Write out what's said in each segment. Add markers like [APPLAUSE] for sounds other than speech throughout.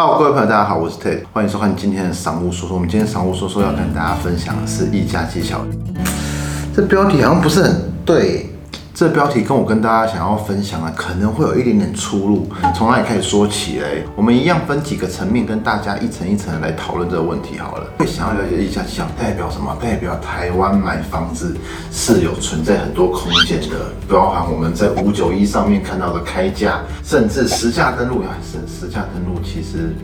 Hello，各位朋友，大家好，我是 Ted，欢迎收看今天的商务说说。我们今天商务说说要跟大家分享的是议价技巧。这标题好像不是很对。这标题跟我跟大家想要分享的可能会有一点点出入，从哪里开始说起嘞？我们一样分几个层面跟大家一层一层来讨论这个问题好了。会想要了解议价技巧代表什么？代表台湾买房子是有存在很多空间的，包含我们在五九一上面看到的开价，甚至实价登录，是实价登录其实。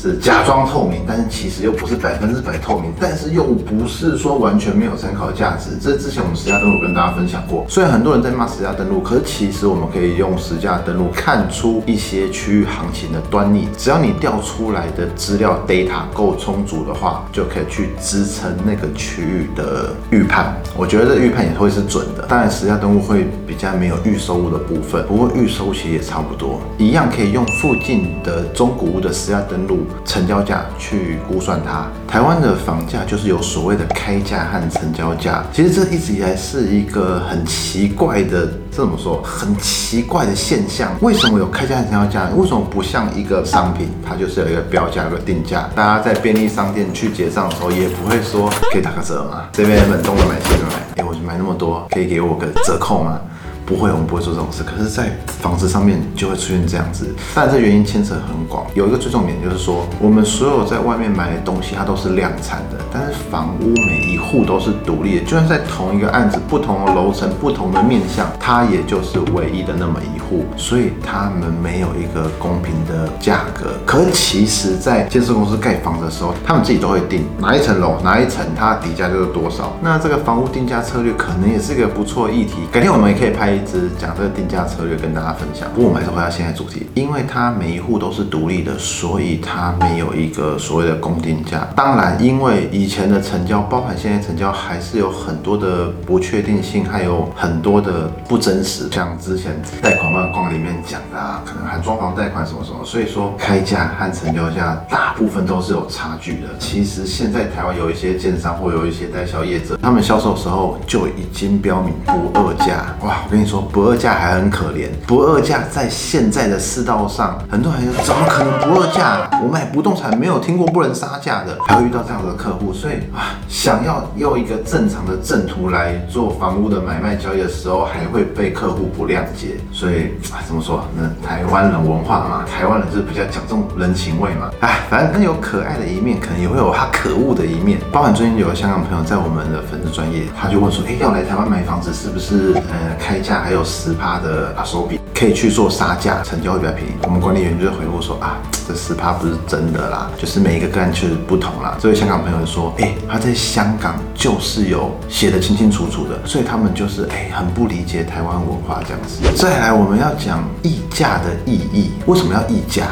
是假装透明，但是其实又不是百分之百透明，但是又不是说完全没有参考价值。这之前我们实价登录跟大家分享过，虽然很多人在骂实价登录，可是其实我们可以用实价登录看出一些区域行情的端倪。只要你调出来的资料 data 够充足的话，就可以去支撑那个区域的预判。我觉得这预判也会是准的。当然，实价登录会比较没有预收入的部分，不过预收其实也差不多，一样可以用附近的中古屋的实价登录。成交价去估算它，台湾的房价就是有所谓的开价和成交价。其实这一直以来是一个很奇怪的，这怎么说？很奇怪的现象。为什么有开价和成交价？为什么不像一个商品，它就是有一个标价、有个定价？大家在便利商店去结账的时候，也不会说可以打个折吗？这边冷冻的买，西的买，哎，我买那么多，可以给我个折扣吗？不会，我们不会做这种事。可是，在房子上面就会出现这样子，但这原因牵扯很广。有一个最重点就是说，我们所有在外面买的东西，它都是量产的，但是房屋每一户都是独立的。就算在同一个案子、不同的楼层、不同的面向，它也就是唯一的那么一户，所以他们没有一个公平的价格。可是，其实，在建设公司盖房子的时候，他们自己都会定哪一层楼、哪一层，它的底价就是多少。那这个房屋定价策略可能也是一个不错议题。改天我们也可以拍一。一直讲这个定价策略跟大家分享。不过我们还是回到现在主题，因为它每一户都是独立的，所以它没有一个所谓的公定价。当然，因为以前的成交，包含现在成交，还是有很多的不确定性，还有很多的不真实。像之前贷款外框里面讲的，啊，可能含装潢贷款什么什么，所以说开价和成交价大部分都是有差距的。其实现在台湾有一些建商或有一些代销业者，他们销售时候就已经标明不二价。哇，我跟你。说不二价还很可怜，不二价在现在的世道上，很多人说怎么可能不二价？我买不动产没有听过不能杀价的，还会遇到这样的客户，所以啊，想要用一个正常的正途来做房屋的买卖交易的时候，还会被客户不谅解。所以啊，怎么说？那台湾人文化嘛，台湾人是比较讲重人情味嘛。哎，反正很有可爱的一面，可能也会有他可恶的一面。包含最近有个香港朋友在我们的粉丝专业，他就问说，哎，要来台湾买房子是不是呃开价？还有十趴的手笔可以去做杀价，成交会比较便宜。我们管理员就回复说啊，这十趴不是真的啦，就是每一个个案确实不同啦。这位香港朋友说，哎，他在香港就是有写的清清楚楚的，所以他们就是哎很不理解台湾文化这样子。再来，我们要讲溢价的意义，为什么要溢价？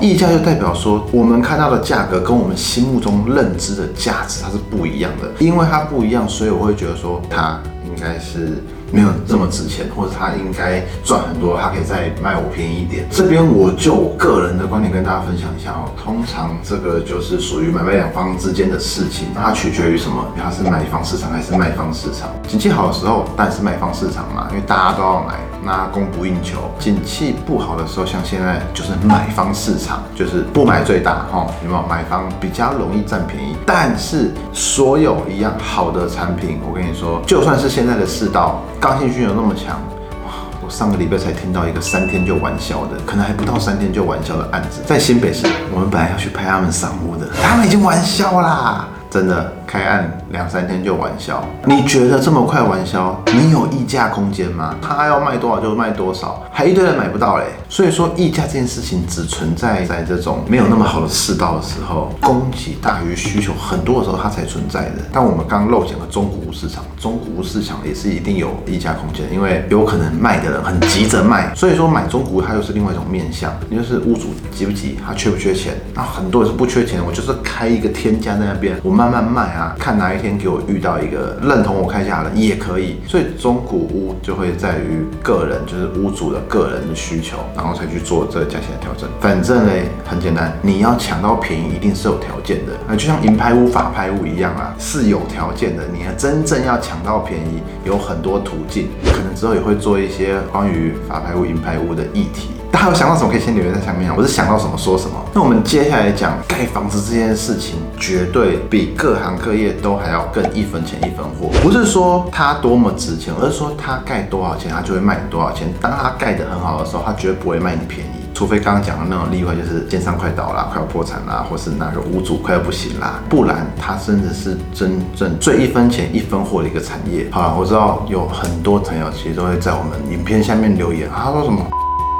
溢价就代表说，我们看到的价格跟我们心目中认知的价值它是不一样的，因为它不一样，所以我会觉得说它应该是。没有这么值钱，或者他应该赚很多，他可以再卖我便宜一点。这边我就我个人的观点跟大家分享一下哦。通常这个就是属于买卖两方之间的事情，它取决于什么？它是买方市场还是卖方市场？景气好的时候，当然是卖方市场嘛，因为大家都要买。那供不应求，景气不好的时候，像现在就是买方市场，就是不买最大哈，有没有？买方比较容易占便宜，但是所有一样好的产品，我跟你说，就算是现在的世道，刚性需求那么强，哇我上个礼拜才听到一个三天就完销的，可能还不到三天就完销的案子，在新北市，我们本来要去拍他们赏屋的，他们已经完销啦，真的。开案两三天就完销，你觉得这么快完销，你有溢价空间吗？他要卖多少就卖多少，还一堆人买不到嘞。所以说溢价这件事情只存在在这种没有那么好的世道的时候，供给大于需求很多的时候它才存在的。但我们刚漏讲了中古屋市场，中古屋市场也是一定有溢价空间，因为有可能卖的人很急着卖，所以说买中古屋它又是另外一种面向，就是屋主急不急，他缺不缺钱。那很多人是不缺钱，我就是开一个天价在那边，我慢慢卖。啊，看哪一天给我遇到一个认同我开价的也可以，所以中古屋就会在于个人，就是屋主的个人的需求，然后才去做这个价钱的调整。反正嘞，很简单，你要抢到便宜，一定是有条件的。那就像银拍屋、法拍屋一样啊，是有条件的。你要真正要抢到便宜，有很多途径，可能之后也会做一些关于法拍屋、银拍屋的议题。大家有想到什么可以先留言在下面啊，我是想到什么说什么。那我们接下来讲盖房子这件事情，绝对比各行各业都还要更一分钱一分货。不是说它多么值钱，而是说它盖多少钱，它就会卖你多少钱。当它盖得很好的时候，它绝对不会卖你便宜。除非刚刚讲的那种例外，就是奸商快倒啦，快要破产啦，或是那个屋主快要不行啦，不然它真的是真正最一分钱一分货的一个产业。好了，我知道有很多朋友其实都会在我们影片下面留言，他说什么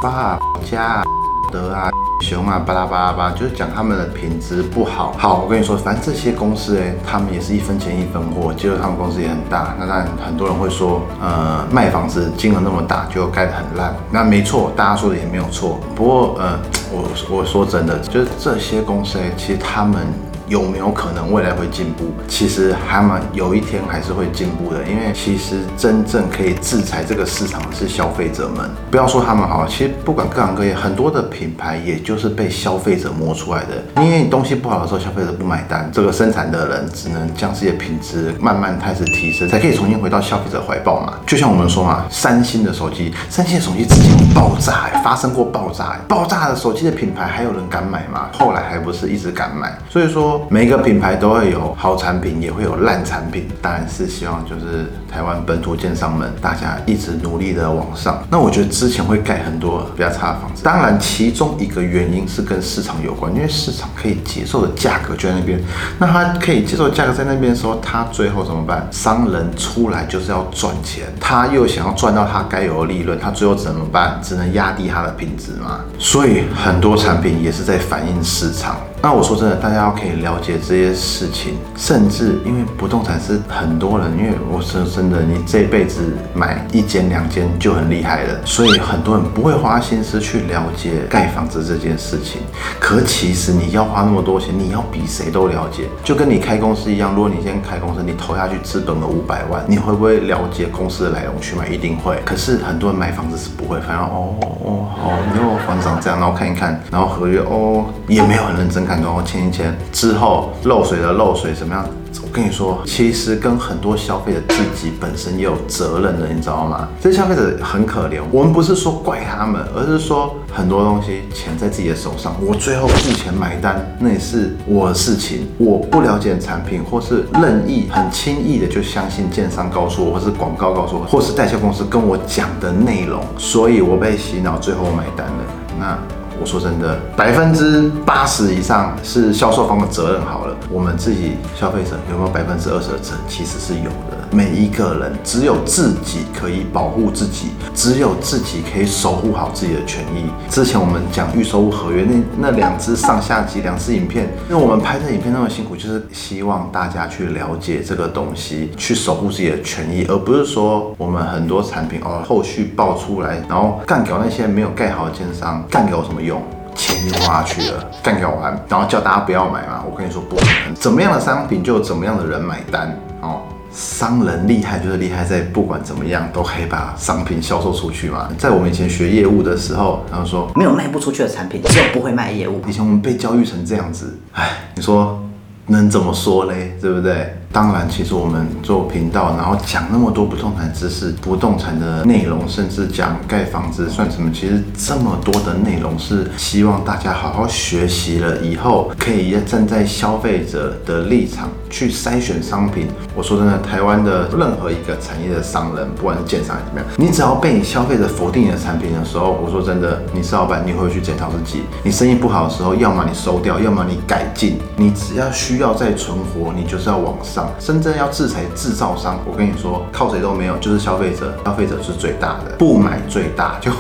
爸家德啊。熊啊，巴拉巴拉巴，就是讲他们的品质不好。好，我跟你说，反正这些公司哎，他们也是一分钱一分货，结果他们公司也很大。那当然，很多人会说，呃，卖房子金额那么大，就盖得很烂。那没错，大家说的也没有错。不过，呃，我我说真的，就是这些公司哎，其实他们。有没有可能未来会进步？其实还蛮有一天还是会进步的，因为其实真正可以制裁这个市场的是消费者们。不要说他们好，其实不管各行各业，很多的品牌也就是被消费者摸出来的。因为你东西不好的时候，消费者不买单，这个生产的人只能将这些品质慢慢开始提升，才可以重新回到消费者怀抱嘛。就像我们说嘛，三星的手机，三星的手机之前爆炸，发生过爆炸，爆炸的手机的品牌还有人敢买吗？后来还不是一直敢买，所以说。每个品牌都会有好产品，也会有烂产品。当然是希望就是台湾本土建商们，大家一直努力的往上。那我觉得之前会盖很多比较差的房子，当然其中一个原因是跟市场有关，因为市场可以接受的价格就在那边。那他可以接受价格在那边的时候，他最后怎么办？商人出来就是要赚钱，他又想要赚到他该有的利润，他最后怎么办？只能压低他的品质嘛。所以很多产品也是在反映市场。那我说真的，大家要可以了解这些事情，甚至因为不动产是很多人，因为我说真的，你这辈子买一间两间就很厉害了，所以很多人不会花心思去了解盖房子这件事情。可其实你要花那么多钱，你要比谁都了解，就跟你开公司一样。如果你现在开公司，你投下去资本了五百万，你会不会了解公司的来龙去脉？一定会。可是很多人买房子是不会，反正哦哦好，你又房子长这样，然后看一看，然后合约哦也没有很认真。看，然后签一签之后漏水的漏水怎么样？我跟你说，其实跟很多消费者自己本身也有责任的，你知道吗？这消费者很可怜。我们不是说怪他们，而是说很多东西钱在自己的手上，我最后付钱买单，那也是我的事情。我不了解产品，或是任意很轻易的就相信建商告诉我，或是广告告诉我，或是代销公司跟我讲的内容，所以我被洗脑，最后买单了。那。我说真的，百分之八十以上是销售方的责任。好了，我们自己消费者有没有百分之二十的责任？其实是有的。每一个人只有自己可以保护自己，只有自己可以守护好自己的权益。之前我们讲预售合约那那两支上下集两支影片，因为我们拍这影片那么辛苦，就是希望大家去了解这个东西，去守护自己的权益，而不是说我们很多产品哦后续爆出来，然后干掉那些没有盖好的奸商，干掉有什么用？钱就花去了，干掉完，然后叫大家不要买嘛？我跟你说不可能，怎么样的商品就有怎么样的人买单哦。商人厉害就是厉害在不管怎么样都可以把商品销售出去嘛。在我们以前学业务的时候，然后说没有卖不出去的产品，只有不会卖业务。以前我们被教育成这样子，哎，你说能怎么说嘞？对不对？当然，其实我们做频道，然后讲那么多不动产知识、不动产的内容，甚至讲盖房子算什么？其实这么多的内容是希望大家好好学习了以后，可以站在消费者的立场去筛选商品。我说真的，台湾的任何一个产业的商人，不管是建商还是怎么样，你只要被你消费者否定你的产品的时候，我说真的，你是老板，你会去检讨自己。你生意不好的时候，要么你收掉，要么你改进。你只要需要再存活，你就是要往上。真正要制裁制造商，我跟你说，靠谁都没有，就是消费者，消费者是最大的，不买最大，就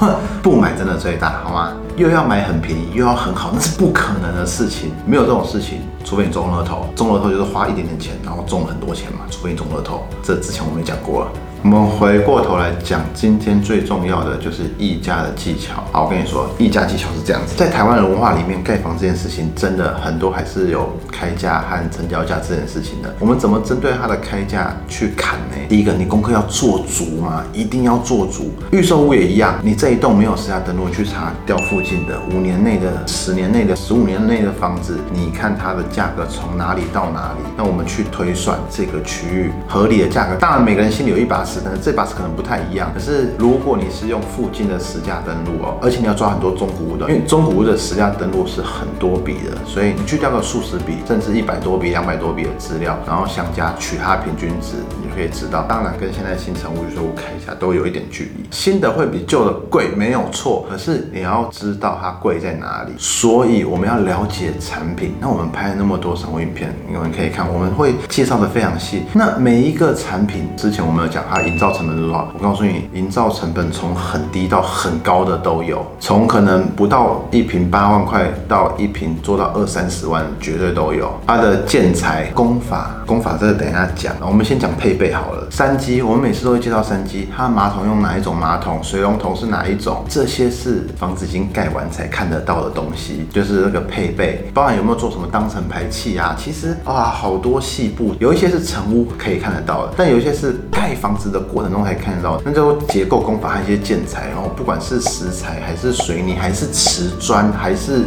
不买真的最大，好吗？又要买很便宜，又要很好，那是不可能的事情，没有这种事情，除非你中乐透，中乐透就是花一点点钱，然后中很多钱嘛，除非你中乐透，这之前我们也讲过了。我们回过头来讲，今天最重要的就是议价的技巧。好，我跟你说，议价技巧是这样子，在台湾的文化里面，盖房这件事情真的很多还是有开价和成交价这件事情的。我们怎么针对它的开价去砍呢？第一个，你功课要做足嘛，一定要做足。预售屋也一样，你这一栋没有实价登录，去查掉附近的五年内的、十年内的、十五年内的房子，你看它的价格从哪里到哪里，那我们去推算这个区域合理的价格。当然每个人心里有一把但是这把可能不太一样。可是如果你是用附近的实价登录哦，而且你要抓很多中古屋的，因为中古屋的实价登录是很多笔的，所以你去掉个数十笔，甚至一百多笔、两百多笔的资料，然后相加取它的平均值，你就可以知道。当然跟现在新成屋预售屋看一下都有一点距离，新的会比旧的贵，没有错。可是你要知道它贵在哪里，所以我们要了解产品。那我们拍了那么多生活影片，你们可以看，我们会介绍的非常细。那每一个产品之前我们有讲它营造成本多少，我告诉你，营造成本从很低到很高的都有，从可能不到一平八万块到一平做到二三十万，绝对都有。它的建材工法，工法这个等一下讲。我们先讲配备好了。三机，我们每次都会介绍三机，它马桶用哪一种马桶，水龙头是哪一种，这些是房子已经盖完才看得到的东西，就是那个配备，包含有没有做什么当层排气啊。其实啊，好多细部，有一些是成屋可以看得到的，但有一些是盖房子的过程中才看得到。那就结构工法和一些建材，然后不管是石材还是水泥还是瓷砖还是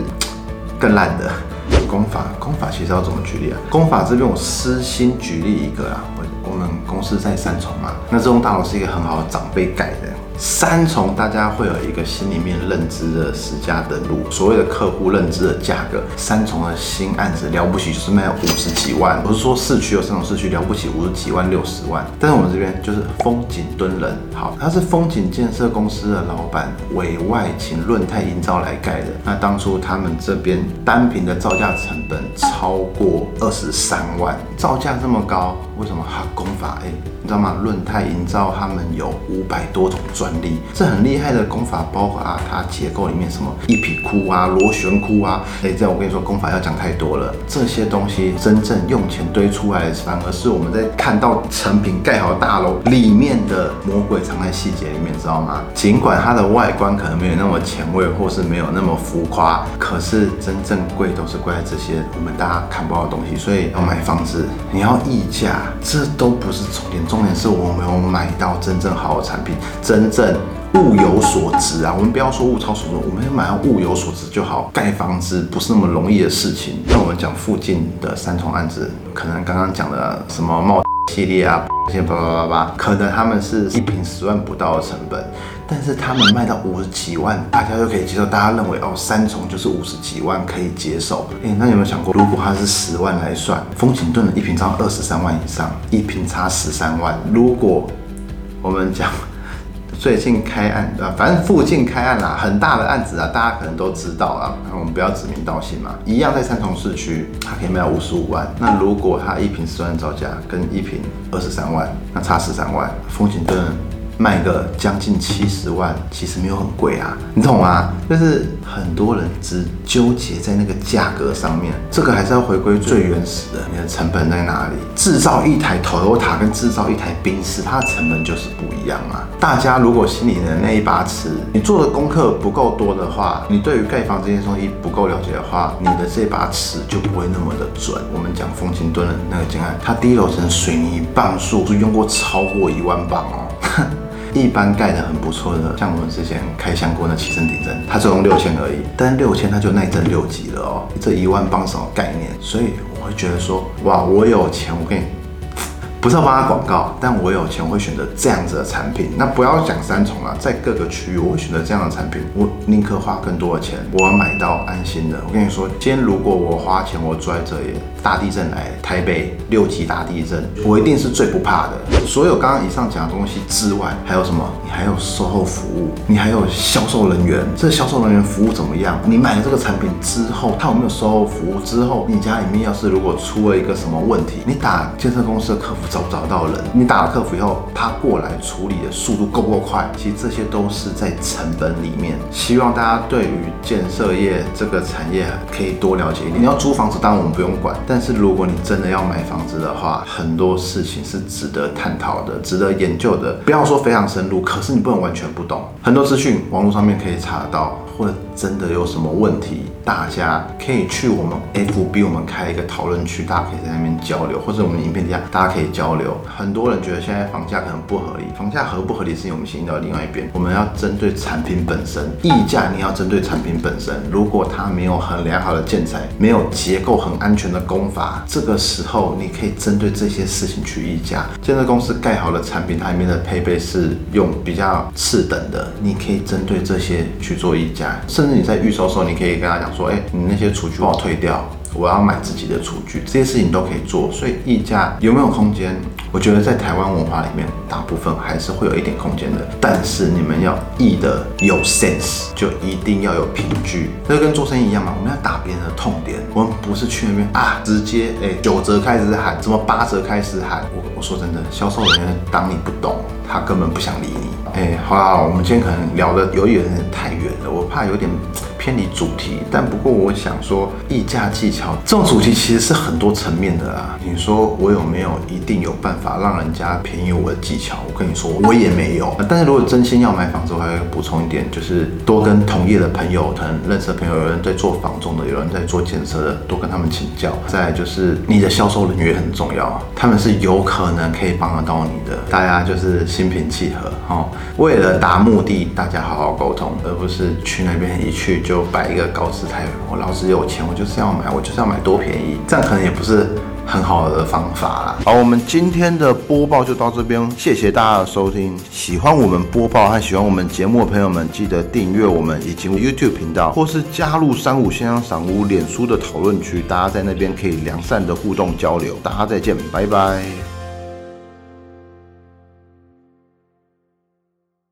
更烂的 [LAUGHS] 工法，工法其实要怎么举例啊？工法这边我私心举例一个啊，我我们公司在三重嘛，那这种大楼是一个很好的长辈改的。三重大家会有一个心里面认知的十家登录，所谓的客户认知的价格，三重的新案子了不起就是卖五十几万，不是说市区有三重市区了不起五十几万六十万，但是我们这边就是风景敦人，好，他是风景建设公司的老板委外请润泰营造来盖的，那当初他们这边单品的造价成本超过二十三万，造价这么高，为什么哈工法哎？你知道吗？润泰营造他们有五百多种专利，这很厉害的工法，包括啊，它结构里面什么一匹窟啊、螺旋窟啊，哎，这样我跟你说，工法要讲太多了。这些东西真正用钱堆出来的，反而是我们在看到成品盖好大楼里面的魔鬼藏在细节里面，知道吗？尽管它的外观可能没有那么前卫，或是没有那么浮夸，可是真正贵都是贵在这些我们大家看不到的东西。所以要买房子，你要溢价，这都不是重点。重点是我们有买到真正好的产品，真正物有所值啊！我们不要说物超所值，我们买到物有所值就好。盖房子不是那么容易的事情。那我们讲附近的三重案子，可能刚刚讲的什么冒系列啊，先叭叭叭叭，可能他们是一瓶十万不到的成本。但是他们卖到五十几万，大家就可以接受。大家认为哦，三重就是五十几万可以接受。哎，那有没有想过，如果它是十万来算，风景顿的一瓶差二十三万以上，一瓶差十三万。如果我们讲最近开案啊，反正附近开案啦，很大的案子啊，大家可能都知道啊。我们不要指名道姓嘛，一样在三重市区，它可以卖到五十五万。那如果它一瓶十万造价跟一瓶二十三万，那差十三万，风景顿。卖个将近七十万，其实没有很贵啊，你懂吗？就是很多人只纠结在那个价格上面，这个还是要回归最原始的，你的成本在哪里？制造一台 Toyota 跟制造一台宾士，它的成本就是不一样啊。大家如果心里的那一把尺，你做的功课不够多的话，你对于盖房这件东西不够了解的话，你的这把尺就不会那么的准。我们讲风情墩的那个建案，它第一楼层水泥磅数是用过超过一万磅哦。一般盖的很不错的，像我们之前开箱过那七升顶针，它只用六千而已，但六千它就耐震六级了哦。这一万磅什么概念？所以我会觉得说，哇，我有钱，我跟你。不是要帮他广告，但我有钱，我会选择这样子的产品。那不要讲三重了，在各个区域，我会选择这样的产品。我宁可花更多的钱，我要买到安心的。我跟你说，今天如果我花钱，我住在这里，大地震来，台北六级大地震，我一定是最不怕的。所有刚刚以上讲的东西之外，还有什么？你还有售后服务，你还有销售人员。这销售人员服务怎么样？你买了这个产品之后，他有没有售后服务？之后你家里面要是如果出了一个什么问题，你打建设公司的客服。找不找到人？你打了客服以后，他过来处理的速度够不够快？其实这些都是在成本里面。希望大家对于建设业这个产业可以多了解一点。你要租房子，当然我们不用管。但是如果你真的要买房子的话，很多事情是值得探讨的，值得研究的。不要说非常深入，可是你不能完全不懂。很多资讯网络上面可以查到，或者。真的有什么问题，大家可以去我们 FB 我们开一个讨论区，大家可以在那边交流，或者我们影片底下大家可以交流。很多人觉得现在房价可能不合理，房价合不合理是我们行到另外一边，我们要针对产品本身，溢价你要针对产品本身，如果它没有很良好的建材，没有结构很安全的工法，这个时候你可以针对这些事情去溢价。建设公司盖好的产品，它里面的配备是用比较次等的，你可以针对这些去做溢价，甚至你在预售的时候，你可以跟他讲说，哎，你那些厨具帮我退掉。我要买自己的厨具，这些事情都可以做，所以溢价有没有空间？我觉得在台湾文化里面，大部分还是会有一点空间的。但是你们要溢的有 sense，就一定要有凭据。这跟做生意一样嘛，我们要打别人的痛点，我们不是去那边啊，直接哎九折开始喊，什么八折开始喊。我我说真的，销售人员当你不懂，他根本不想理你。哎，好啦，我们今天可能聊的有一点太远了，我怕有点。偏离主题，但不过我想说，议价技巧这种主题其实是很多层面的啊。你说我有没有一定有办法让人家便宜我的技巧？我跟你说，我也没有。但是如果真心要买房子，我还要补充一点，就是多跟同业的朋友，可能认识的朋友，有人在做房仲的，有人在做建设的，多跟他们请教。再就是你的销售人员很重要啊，他们是有可能可以帮得到你的。大家就是心平气和，哦，为了达目的，大家好好沟通，而不是去那边一去就。就摆一个高姿态，我老子有钱，我就是要买，我就是要买多便宜，这样可能也不是很好的方法啦。好，我们今天的播报就到这边，谢谢大家的收听。喜欢我们播报和喜欢我们节目的朋友们，记得订阅我们以及 YouTube 频道，或是加入三五先生赏屋脸书的讨论区，大家在那边可以良善的互动交流。大家再见，拜拜。